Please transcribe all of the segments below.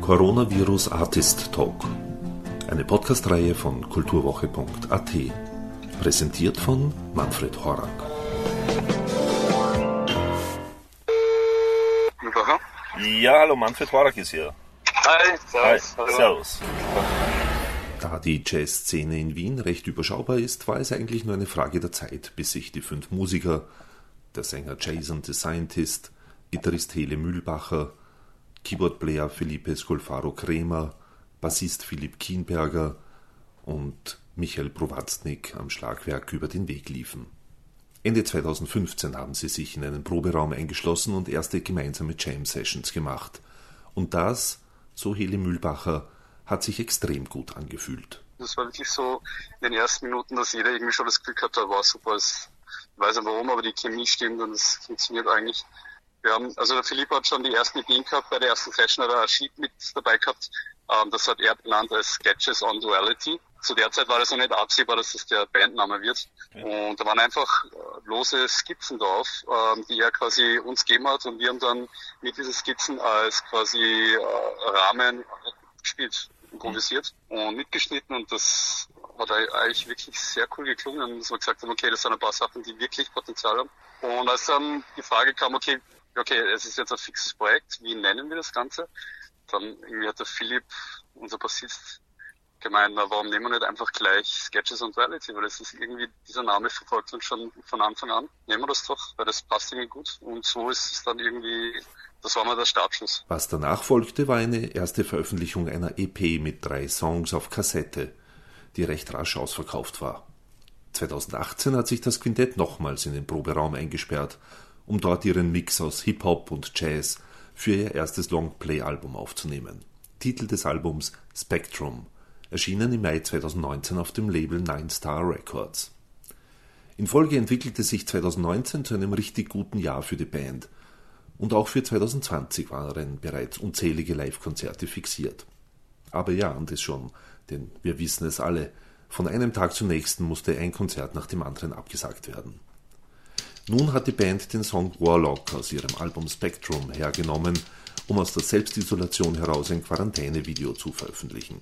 Coronavirus Artist Talk. Eine Podcast-Reihe von kulturwoche.at. Präsentiert von Manfred Horak. Ja, hallo, Manfred Horak ist hier. Hi, servus. Hi, servus. Da die Jazzszene in Wien recht überschaubar ist, war es eigentlich nur eine Frage der Zeit, bis sich die fünf Musiker, der Sänger Jason the Scientist, Gitarrist Hele Mühlbacher, Keyboardplayer Felipe Scolfaro Kremer, Bassist Philipp Kienberger und Michael Prowatznik am Schlagwerk über den Weg liefen. Ende 2015 haben sie sich in einen Proberaum eingeschlossen und erste gemeinsame Jam-Sessions gemacht. Und das, so Hele Mühlbacher, hat sich extrem gut angefühlt. Das war wirklich so in den ersten Minuten, dass jeder irgendwie schon das gehabt hat, war super. Ich weiß nicht warum, aber die Chemie stimmt und es funktioniert eigentlich. Wir haben, also der Philipp hat schon die ersten Ideen gehabt, bei der ersten Session hat er ein Sheet mit dabei gehabt. Ähm, das hat er benannt als Sketches on Duality. Zu der Zeit war das noch nicht absehbar, dass das der Bandname wird. Und da waren einfach äh, lose Skizzen drauf, ähm, die er quasi uns gegeben hat und wir haben dann mit diesen Skizzen als quasi äh, Rahmen gespielt, improvisiert und mitgeschnitten und das hat eigentlich wirklich sehr cool geklungen und dass wir gesagt haben, okay, das sind ein paar Sachen, die wirklich Potenzial haben. Und als dann die Frage kam, okay, okay, es ist jetzt ein fixes Projekt, wie nennen wir das Ganze? Dann irgendwie hat der Philipp, unser Bassist, gemeint, na, warum nehmen wir nicht einfach gleich Sketches und Reality, weil das ist irgendwie, dieser Name verfolgt uns schon von Anfang an. Nehmen wir das doch, weil das passt irgendwie gut. Und so ist es dann irgendwie, das war mal der Startschuss. Was danach folgte, war eine erste Veröffentlichung einer EP mit drei Songs auf Kassette, die recht rasch ausverkauft war. 2018 hat sich das Quintett nochmals in den Proberaum eingesperrt, um dort ihren Mix aus Hip-Hop und Jazz für ihr erstes Longplay-Album aufzunehmen. Titel des Albums Spectrum – erschienen im Mai 2019 auf dem Label Nine Star Records. In Folge entwickelte sich 2019 zu einem richtig guten Jahr für die Band. Und auch für 2020 waren bereits unzählige Live-Konzerte fixiert. Aber ja, und es schon, denn wir wissen es alle, von einem Tag zum nächsten musste ein Konzert nach dem anderen abgesagt werden. Nun hat die Band den Song Warlock aus ihrem Album Spectrum hergenommen, um aus der Selbstisolation heraus ein Quarantänevideo zu veröffentlichen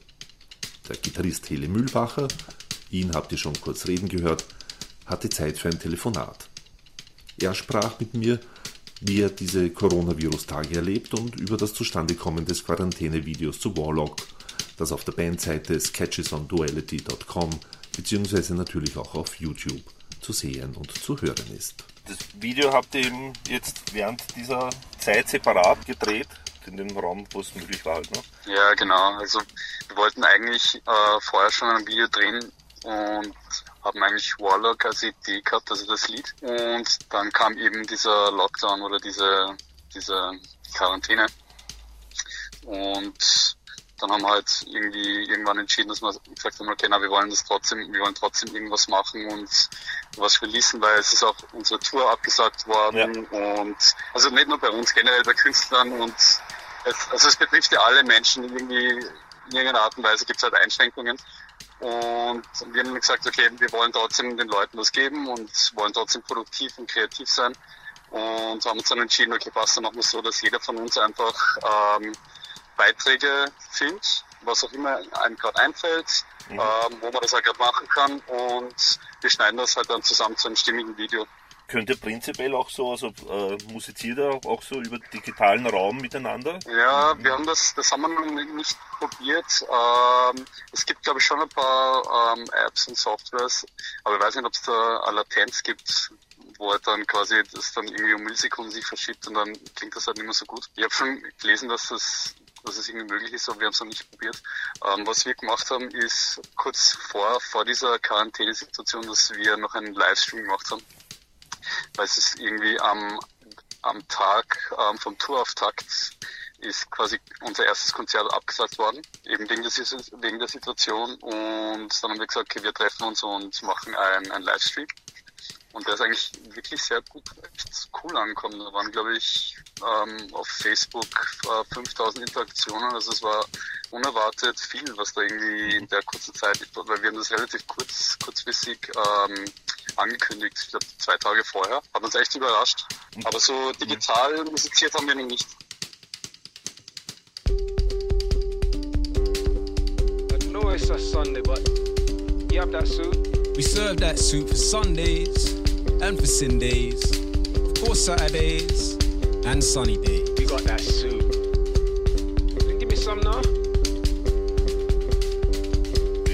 der Gitarrist Hele Mühlbacher, ihn habt ihr schon kurz reden gehört, hatte Zeit für ein Telefonat. Er sprach mit mir, wie er diese Coronavirus-Tage erlebt und über das Zustandekommen des Quarantäne-Videos zu Warlock, das auf der Bandseite sketchesonduality.com bzw. natürlich auch auf YouTube zu sehen und zu hören ist. Das Video habt ihr eben jetzt während dieser Zeit separat gedreht, in dem Raum, wo es möglich war. Halt, ne? Ja, genau. Also wir wollten eigentlich äh, vorher schon ein Video drehen und haben eigentlich Warlock als Idee gehabt, also das Lied. Und dann kam eben dieser Lockdown oder diese, diese Quarantäne. Und dann haben wir halt irgendwie irgendwann entschieden, dass wir gesagt haben, okay, na, wir wollen das trotzdem, wir wollen trotzdem irgendwas machen und was releasen, weil es ist auch unsere Tour abgesagt worden ja. und also nicht nur bei uns, generell bei Künstlern und es, also es betrifft ja alle Menschen irgendwie in irgendeiner Art und Weise gibt es halt Einschränkungen. Und wir haben gesagt, okay, wir wollen trotzdem den Leuten was geben und wollen trotzdem produktiv und kreativ sein. Und haben uns dann entschieden, okay, passt, dann machen wir so, dass jeder von uns einfach ähm, Beiträge filmt, was auch immer einem gerade einfällt, mhm. ähm, wo man das halt gerade machen kann. Und wir schneiden das halt dann zusammen zu einem stimmigen Video könnt ihr prinzipiell auch so, also äh, musiziert ihr auch so über digitalen Raum miteinander? Ja, wir haben das, das haben wir noch nicht probiert. Ähm, es gibt glaube ich schon ein paar ähm, Apps und Softwares, aber ich weiß nicht, ob es da eine Latenz gibt, wo er dann quasi das dann irgendwie um Millisekunden sich verschiebt und dann klingt das halt nicht mehr so gut. Ich habe schon gelesen, dass das dass es irgendwie möglich ist, aber wir haben es noch nicht probiert. Ähm, was wir gemacht haben, ist kurz vor, vor dieser Quarantänesituation, dass wir noch einen Livestream gemacht haben weil es ist irgendwie am, am Tag ähm, vom Tourauftakt ist quasi unser erstes Konzert abgesagt worden, eben wegen der, wegen der Situation. Und dann haben wir gesagt, okay, wir treffen uns und machen ein, ein Livestream. Und der ist eigentlich wirklich sehr gut, echt cool angekommen. Da waren, glaube ich, ähm, auf Facebook äh, 5000 Interaktionen. Also es war unerwartet viel, was da irgendwie in der kurzen Zeit, weil wir haben das relativ kurz, kurzfristig ähm, angekündigt, ich glaube zwei Tage vorher. Hat uns echt überrascht. Aber so digital musiziert haben wir noch nicht. it's a Sunday, but you have that suit? We serve that suit for Sundays and for Sundays, of course Saturdays and sunny days. You got that suit. Give me some now.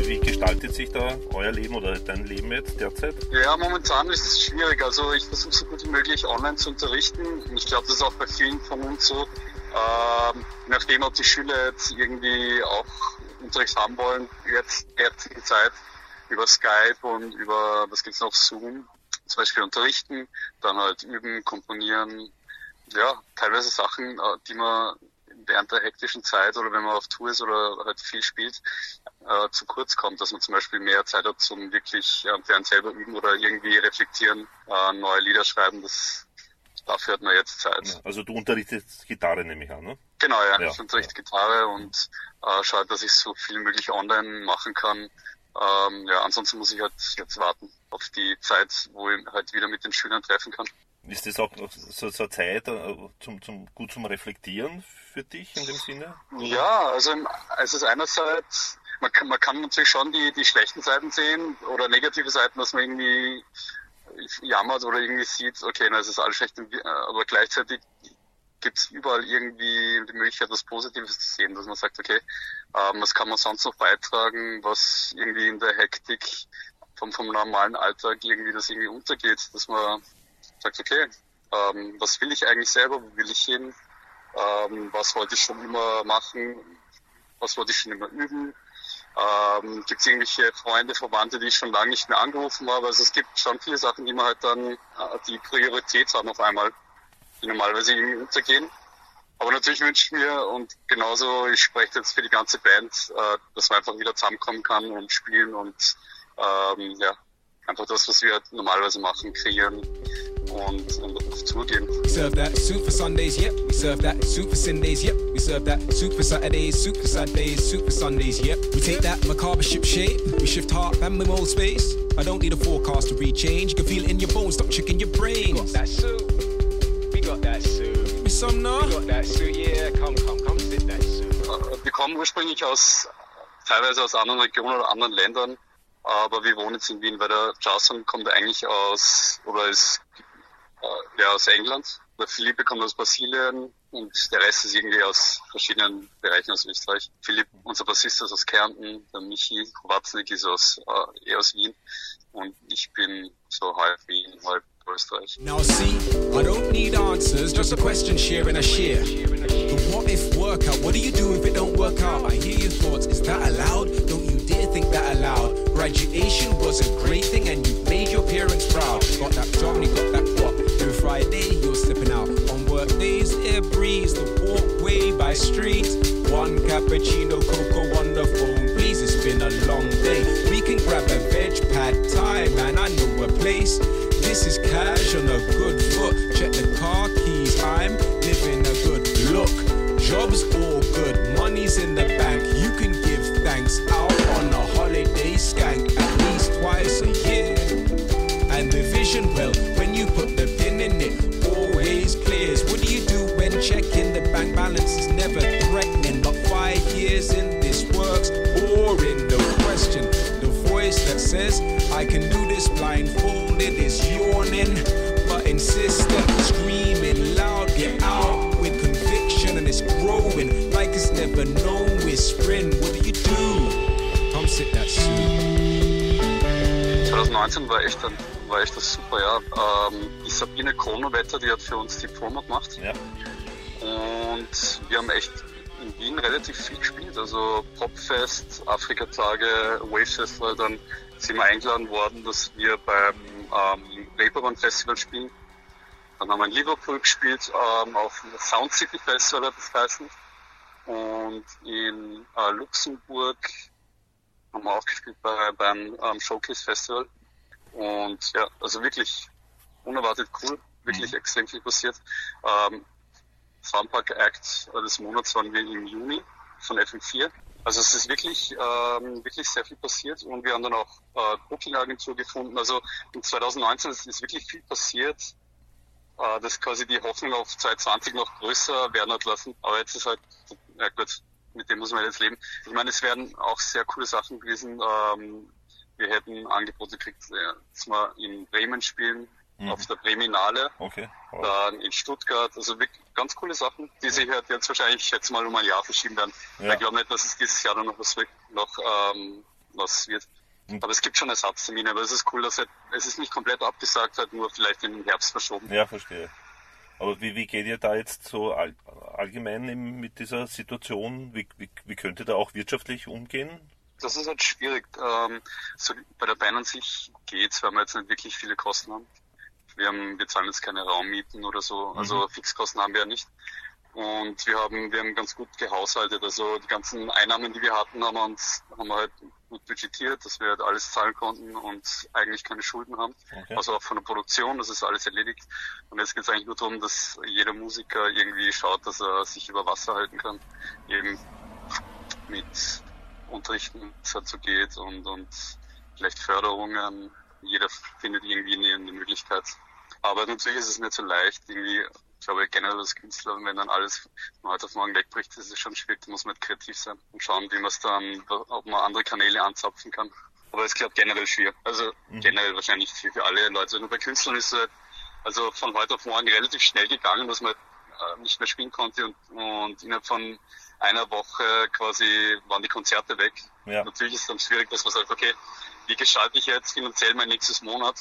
Wie gestaltet sich da euer Leben oder dein Leben jetzt derzeit? Ja, momentan ist es schwierig. Also ich versuche so gut wie möglich online zu unterrichten. Und ich glaube, das ist auch bei vielen von uns so. Ähm, nachdem ob die Schüler jetzt irgendwie auch Unterricht haben wollen, jetzt derzeit Zeit über Skype und über, was gibt's noch, Zoom, zum Beispiel unterrichten, dann halt üben, komponieren, ja, teilweise Sachen, äh, die man während der hektischen Zeit oder wenn man auf Tour ist oder halt viel spielt, äh, zu kurz kommt, dass man zum Beispiel mehr Zeit hat zum wirklich äh, während selber üben oder irgendwie reflektieren, äh, neue Lieder schreiben, das dafür hat man jetzt Zeit. Also du unterrichtest Gitarre, nehme ich an, ne? Genau, ja. ja. Ich unterrichte Gitarre und äh, schaue, dass ich so viel möglich online machen kann. Ähm, ja, ansonsten muss ich halt jetzt warten auf die Zeit, wo ich halt wieder mit den Schülern treffen kann. Ist das auch so, so eine Zeit äh, zum, zum, gut zum Reflektieren für dich in dem Sinne? Ja, also es ist einerseits, man kann, man kann natürlich schon die, die schlechten Seiten sehen oder negative Seiten, dass man irgendwie jammert oder irgendwie sieht, okay, na, es ist alles schlecht, aber gleichzeitig gibt es überall irgendwie die Möglichkeit, was Positives zu sehen, dass man sagt, okay, ähm, was kann man sonst noch beitragen, was irgendwie in der Hektik vom, vom normalen Alltag irgendwie das irgendwie untergeht, dass man sagt, okay, ähm, was will ich eigentlich selber, wo will ich hin, ähm, was wollte ich schon immer machen, was wollte ich schon immer üben, ähm, gibt es irgendwelche Freunde, Verwandte, die ich schon lange nicht mehr angerufen habe. Also es gibt schon viele Sachen, die man halt dann äh, die Priorität haben auf einmal, die normalerweise irgendwie untergehen. Aber natürlich wünsche ich mir und genauso, ich spreche jetzt für die ganze Band, äh, dass man einfach wieder zusammenkommen kann und spielen und ähm, ja, einfach das, was wir halt normalerweise machen, kreieren und, und auf Tour gehen. We serve that soup for Sundays, yep. We serve that soup for Sundays, yep. We serve that soup for Saturdays, soup for Saturdays, soup for Sundays, yep. We take that macabre ship shape, we shift heart and minimal space. I don't need a forecast to read change. You can feel it in your bones, stop tricking your brains. We got that suit. We got that suit. Give me some now. We got that suit, yeah. Come, come, come, sit that suit. Wir kommen ursprünglich aus, teilweise aus anderen Regionen oder anderen Ländern, aber wir wohnen jetzt in Wien, weil der Jason kommt eigentlich aus, oder ist äh, ja, aus England. Der Philippe kommt aus Brasilien und der Rest ist irgendwie aus verschiedenen Bereichen aus Österreich. Philipp, unser Bassist ist aus Kärnten, der Michi Watznik ist aus, äh, eher aus Wien und ich bin so halb Wien, halb Österreich. Now see, I don't need answers, just a question sharing a share. The what if workout, what do you do if it don't work out? I hear your thoughts, is that allowed? Graduation was a great thing and you made your parents proud. Got that job and you got that what? Every Friday you're stepping out. On work days, air breeze, the walkway by street. One cappuccino, cocoa on the phone, please. It's been a long day. We can grab a veg pad time, and I know a place. This is cash on a good foot. Check 2019 war echt, ein, war echt das super Jahr. Ähm, die Sabine Kronowetter, die hat für uns die Promo gemacht. Ja. Und wir haben echt in Wien relativ viel gespielt. Also Popfest, Afrika-Tage, Wave Festival, dann sind wir eingeladen worden, dass wir beim ähm, Reeperbahn Festival spielen. Dann haben wir in Liverpool gespielt, ähm, auf dem Sound City Festival das heißen. Und in äh, Luxemburg haben wir auch gespielt bei, beim ähm, Showcase Festival. Und ja, also wirklich unerwartet cool, wirklich Mhm. extrem viel passiert. Ähm, Soundpark Act des Monats waren wir im Juni von FM4. Also es ist wirklich, ähm, wirklich sehr viel passiert und wir haben dann auch äh, Booking-Agentur gefunden. Also in 2019 ist, wirklich viel passiert, äh, das quasi die Hoffnung auf 2020 noch größer werden hat lassen. Aber jetzt ist halt, ja gut, mit dem muss man jetzt leben. Ich meine, es wären auch sehr coole Sachen gewesen. Ähm, wir hätten Angebote gekriegt, äh, dass wir in Bremen spielen, Mhm. auf der Breminale, Okay. Wow. dann in Stuttgart. Also wirklich ganz coole Sachen, die sich halt jetzt wahrscheinlich jetzt mal um ein Jahr verschieben werden. Ja. Ich glaube nicht, dass es dieses Jahr dann noch was, wird- noch, ähm, was wird. Mhm. Aber es gibt schon Ersatztermine, aber es ist cool, dass halt, es ist nicht komplett abgesagt, halt nur vielleicht den Herbst verschoben. Ja, verstehe. Aber wie, wie geht ihr da jetzt so all, allgemein mit dieser Situation? Wie, wie, wie könnt ihr da auch wirtschaftlich umgehen? Das ist halt schwierig. Ähm, so bei der Band an sich geht's, weil wir jetzt nicht wirklich viele Kosten haben. Wir haben, wir zahlen jetzt keine Raummieten oder so, also Fixkosten haben wir ja nicht. Und wir haben, wir haben ganz gut gehaushaltet. Also die ganzen Einnahmen, die wir hatten, haben wir uns, haben wir halt gut budgetiert, dass wir halt alles zahlen konnten und eigentlich keine Schulden haben. Okay. Also auch von der Produktion, das ist alles erledigt. Und jetzt geht's eigentlich nur darum, dass jeder Musiker irgendwie schaut, dass er sich über Wasser halten kann. Eben mit Unterrichten, es so geht und, und vielleicht Förderungen. Jeder findet irgendwie eine, eine Möglichkeit. Aber natürlich ist es nicht so leicht. Irgendwie, ich glaube generell als Künstler, wenn dann alles von heute auf morgen wegbricht, ist es schon schwierig. Da muss man halt kreativ sein und schauen, wie man es dann, ob man andere Kanäle anzapfen kann. Aber es klappt generell schwierig. Also generell wahrscheinlich für, für alle Leute. Nur bei Künstlern ist es halt, also von heute auf morgen relativ schnell gegangen, dass man äh, nicht mehr spielen konnte und, und innerhalb von einer Woche quasi waren die Konzerte weg. Ja. Natürlich ist es dann schwierig, dass man sagt, okay, wie gestalte ich jetzt finanziell mein nächstes Monat,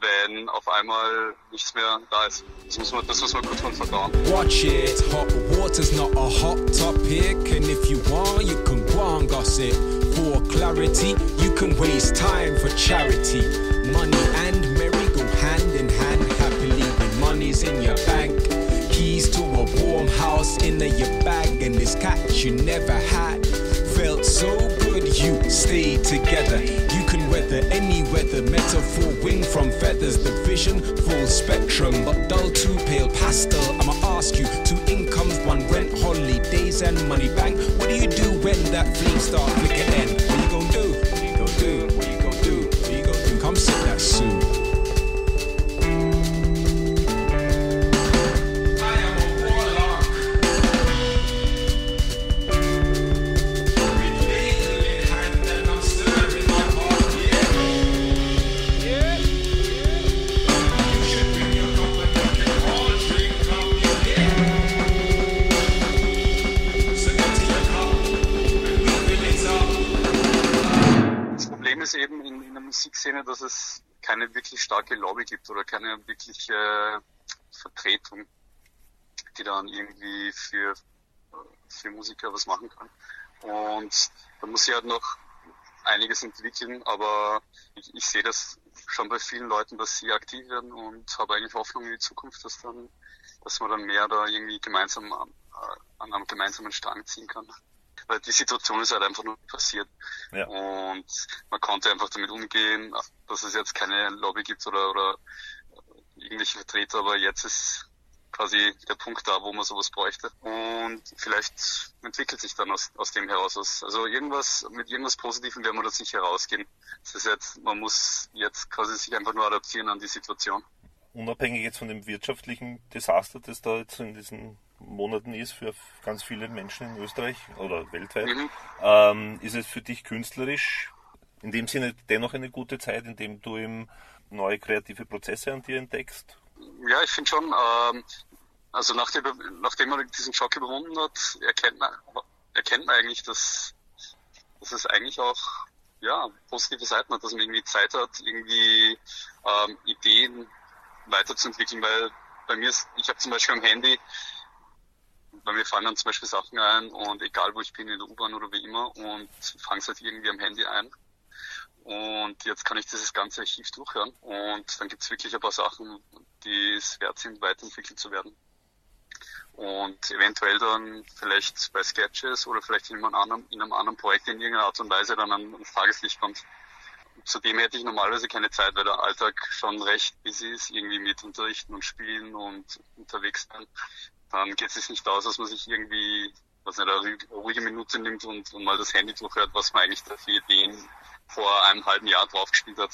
wenn auf einmal nichts mehr da ist. Das muss man, das muss man kurz mal verdauen. Watch it, hot water's not a hot topic. And if you want, you can go and gossip. For clarity, you can waste time for charity. Money and merry go hand in hand happily when money's in your bank. House in your bag, and this catch you never had. Felt so good you stayed together. You can weather any weather. Metaphor wing from feathers. The vision full spectrum, but dull to pale pastel. I'ma ask you two incomes, one rent, holidays, and money bank. What do you do when that flame start flicker end? Musikszene, dass es keine wirklich starke Lobby gibt oder keine wirkliche Vertretung, die dann irgendwie für, für Musiker was machen kann. Und da muss sie halt noch einiges entwickeln, aber ich, ich sehe das schon bei vielen Leuten, dass sie aktiv werden und habe eigentlich Hoffnung in die Zukunft, dass dann, dass man dann mehr da irgendwie gemeinsam an, an einem gemeinsamen Strang ziehen kann. Weil die Situation ist halt einfach nur passiert. Ja. Und man konnte einfach damit umgehen, dass es jetzt keine Lobby gibt oder, oder irgendwelche Vertreter, aber jetzt ist quasi der Punkt da, wo man sowas bräuchte. Und vielleicht entwickelt sich dann aus, aus dem heraus was. Also irgendwas, mit irgendwas Positivem werden wir da sicher rausgehen. Das ist jetzt, man muss jetzt quasi sich einfach nur adaptieren an die Situation. Unabhängig jetzt von dem wirtschaftlichen Desaster, das da jetzt in diesen Monaten ist für ganz viele Menschen in Österreich oder weltweit, Mhm. ähm, ist es für dich künstlerisch in dem Sinne dennoch eine gute Zeit, in dem du eben neue kreative Prozesse an dir entdeckst? Ja, ich finde schon, ähm, also nachdem, nachdem man diesen Schock überwunden hat, erkennt man, erkennt man eigentlich, dass, dass es eigentlich auch ja, positive Seiten hat, dass man irgendwie Zeit hat, irgendwie ähm, Ideen weiterzuentwickeln, weil bei mir ist, ich habe zum Beispiel am Handy, bei mir fallen dann zum Beispiel Sachen ein und egal wo ich bin, in der U-Bahn oder wie immer und fange es halt irgendwie am Handy ein. Und jetzt kann ich dieses ganze Archiv durchhören und dann gibt es wirklich ein paar Sachen, die es wert sind, weiterentwickelt zu werden. Und eventuell dann vielleicht bei Sketches oder vielleicht in einem anderen, in einem anderen Projekt in irgendeiner Art und Weise dann ans Tageslicht kommt. Zudem hätte ich normalerweise keine Zeit, weil der Alltag schon recht busy ist, irgendwie mit Unterrichten und Spielen und unterwegs sein. Dann geht es sich nicht aus, dass man sich irgendwie, was eine ruhige Minute nimmt und, und mal das Handy durchhört, was man eigentlich da für Ideen vor einem halben Jahr draufgespielt hat.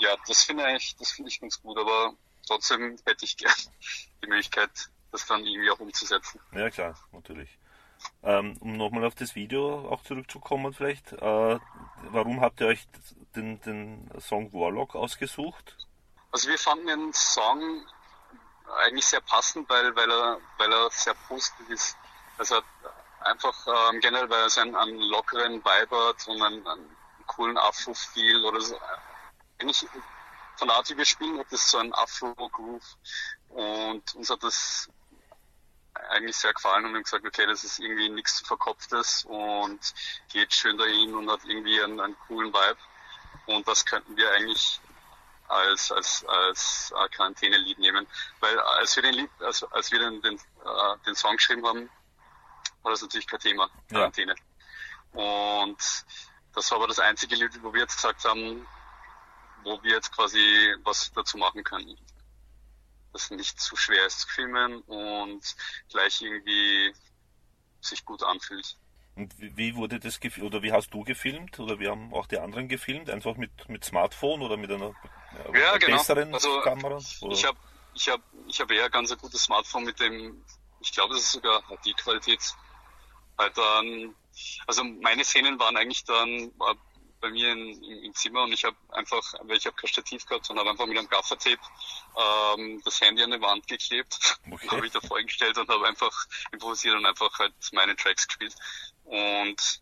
Ja, das finde ich, das finde ich ganz gut, aber trotzdem hätte ich gern die Möglichkeit, das dann irgendwie auch umzusetzen. Ja klar, natürlich. Ähm, um nochmal auf das Video auch zurückzukommen vielleicht, äh, warum habt ihr euch den, den Song Warlock ausgesucht? Also wir fanden den Song eigentlich sehr passend, weil, weil, er, weil er sehr positiv ist. Also einfach ähm, generell, weil er einen, einen lockeren Vibe hat und einen, einen coolen Afro-Feel oder so. Eigentlich von der Art, wie wir spielen, hat das so ein Afro-Groove und uns hat das eigentlich sehr gefallen und haben gesagt, okay, das ist irgendwie nichts Verkopftes und geht schön dahin und hat irgendwie einen, einen coolen Vibe. Und das könnten wir eigentlich als, als, als äh, Quarantäne-Lied nehmen. Weil als wir den Lied, als, als wir den, den, äh, den Song geschrieben haben, war das natürlich kein Thema, Quarantäne. Ja. Und das war aber das einzige Lied, wo wir jetzt gesagt haben, wo wir jetzt quasi was dazu machen können. Das nicht zu schwer ist zu filmen und gleich irgendwie sich gut anfühlt. Und wie wurde das gefilmt, oder wie hast du gefilmt, oder wie haben auch die anderen gefilmt? Einfach mit, mit Smartphone oder mit einer, ja, ja, genau. besseren also, Kamera? Oder? Ich habe ich hab, ich hab eher ganz ein gutes Smartphone mit dem, ich glaube, das ist sogar die Qualität. Halt dann, also meine Szenen waren eigentlich dann bei mir in, im, im, Zimmer und ich habe einfach, weil ich habe kein Stativ gehabt, sondern habe einfach mit einem Gaffertape ähm, das Handy an die Wand geklebt, okay. habe ich da vorgestellt und habe einfach improvisiert und einfach halt meine Tracks gespielt. Und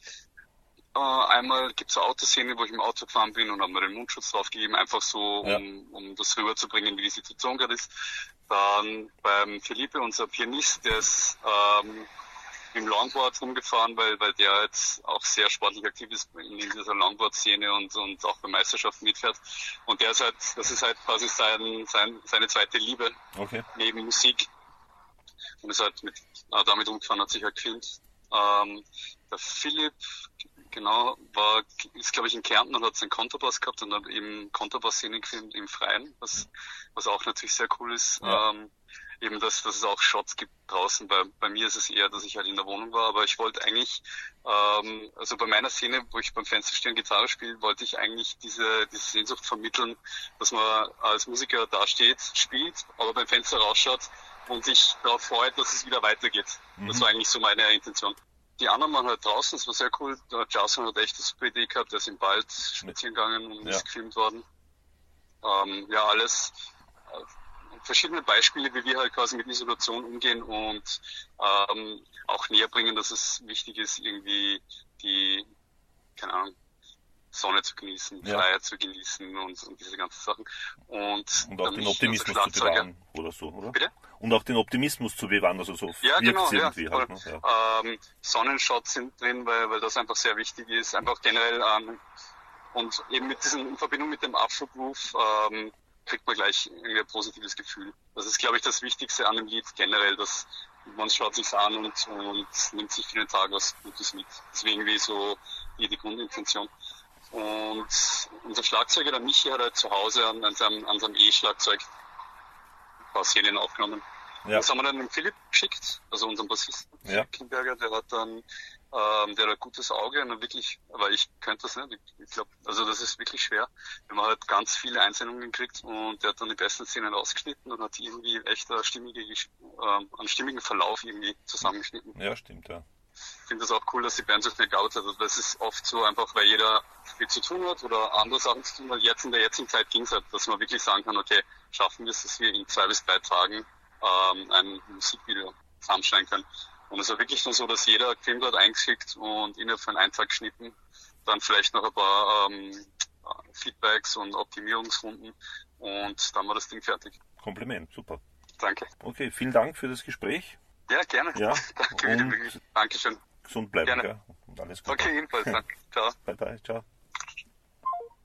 äh, einmal gibt es eine Autoszene, wo ich im Auto gefahren bin und habe mir den Mundschutz draufgegeben, einfach so, um, ja. um das rüberzubringen, wie die Situation gerade ist. Dann beim Felipe, unser Pianist, der ist ähm, im Longboard rumgefahren, weil, weil der jetzt auch sehr sportlich aktiv ist in dieser Longboard-Szene und, und auch bei Meisterschaften mitfährt. Und der ist halt, das ist halt quasi sein, sein, seine zweite Liebe okay. neben Musik. Und ist halt mit, äh, damit umgefahren, hat sich halt gefilmt. Ähm, der Philipp, genau, war, ist glaube ich in Kärnten und hat seinen Kontrabass gehabt und hat eben Kontrabass-Szenen gefilmt im Freien, was, was auch natürlich sehr cool ist. Ja. Ähm, eben, dass, dass es auch Shots gibt draußen. Bei, bei mir ist es eher, dass ich halt in der Wohnung war, aber ich wollte eigentlich, ähm, also bei meiner Szene, wo ich beim Fensterstehen Gitarre spiele, wollte ich eigentlich diese, diese Sehnsucht vermitteln, dass man als Musiker dasteht, spielt, aber beim Fenster rausschaut und sich darauf freut, dass es wieder weitergeht. Mhm. Das war eigentlich so meine Intention. Die anderen waren halt draußen, das war sehr cool. Der Jason hat echt eine super Idee gehabt, der ist im Wald spazieren gegangen und ja. ist gefilmt worden. Ähm, ja, alles verschiedene Beispiele, wie wir halt quasi mit Isolation umgehen und ähm, auch näher bringen, dass es wichtig ist, irgendwie die, keine Ahnung, Sonne zu genießen, ja. Freiheit zu genießen und, und, diese ganzen Sachen. Und, und auch den Optimismus zu bewahren oder so, oder? Bitte? Und auch den Optimismus zu bewahren, also so ja, genau, ja, halt, ne? ja. Ähm, Sonnenshots sind drin, weil, weil das einfach sehr wichtig ist. Einfach generell ähm, und eben mit diesem, in Verbindung mit dem Afro-Groove ähm, kriegt man gleich ein positives Gefühl. Das ist, glaube ich, das Wichtigste an dem Lied generell, dass man schaut sich an und, und nimmt sich für den Tag was Gutes mit. Deswegen wie so die, die Grundintention. Und unser Schlagzeuger, der Michi, hat halt zu Hause an, an seinem, an seinem E-Schlagzeug ein paar Szenen aufgenommen. Ja. Das haben wir dann dem Philipp geschickt, also unserem Bassisten, ja. Kinberger, der hat dann ähm, der hat ein gutes Auge und wirklich, aber ich könnte das nicht. Ich, ich glaube, also das ist wirklich schwer. Wir haben halt ganz viele Einsendungen gekriegt und der hat dann die besten Szenen rausgeschnitten und hat irgendwie echt eine stimmige, äh, einen stimmigen Verlauf irgendwie zusammengeschnitten. Ja, stimmt, ja. Ich finde das auch cool, dass die Band sich nicht geoutet hat. Also das ist oft so einfach, weil jeder viel zu tun hat oder andere Sachen zu tun hat. Jetzt in der jetzigen Zeit ging es halt, dass man wirklich sagen kann, okay, schaffen wir es, dass wir in zwei bis drei Tagen ähm, ein Musikvideo zusammenstellen können. Und es war wirklich nur so, dass jeder Film dort eingeschickt und innerhalb von einem Tag geschnitten, dann vielleicht noch ein paar ähm, Feedbacks und Optimierungsrunden und dann war das Ding fertig. Kompliment, super. Danke. Okay, vielen Dank für das Gespräch. Ja, gerne. Ja, Danke, Dankeschön. Gesund bleiben, gerne. Gell? Und alles Gute. Okay, ebenfalls. Danke. Ciao. Bye, bye. Ciao.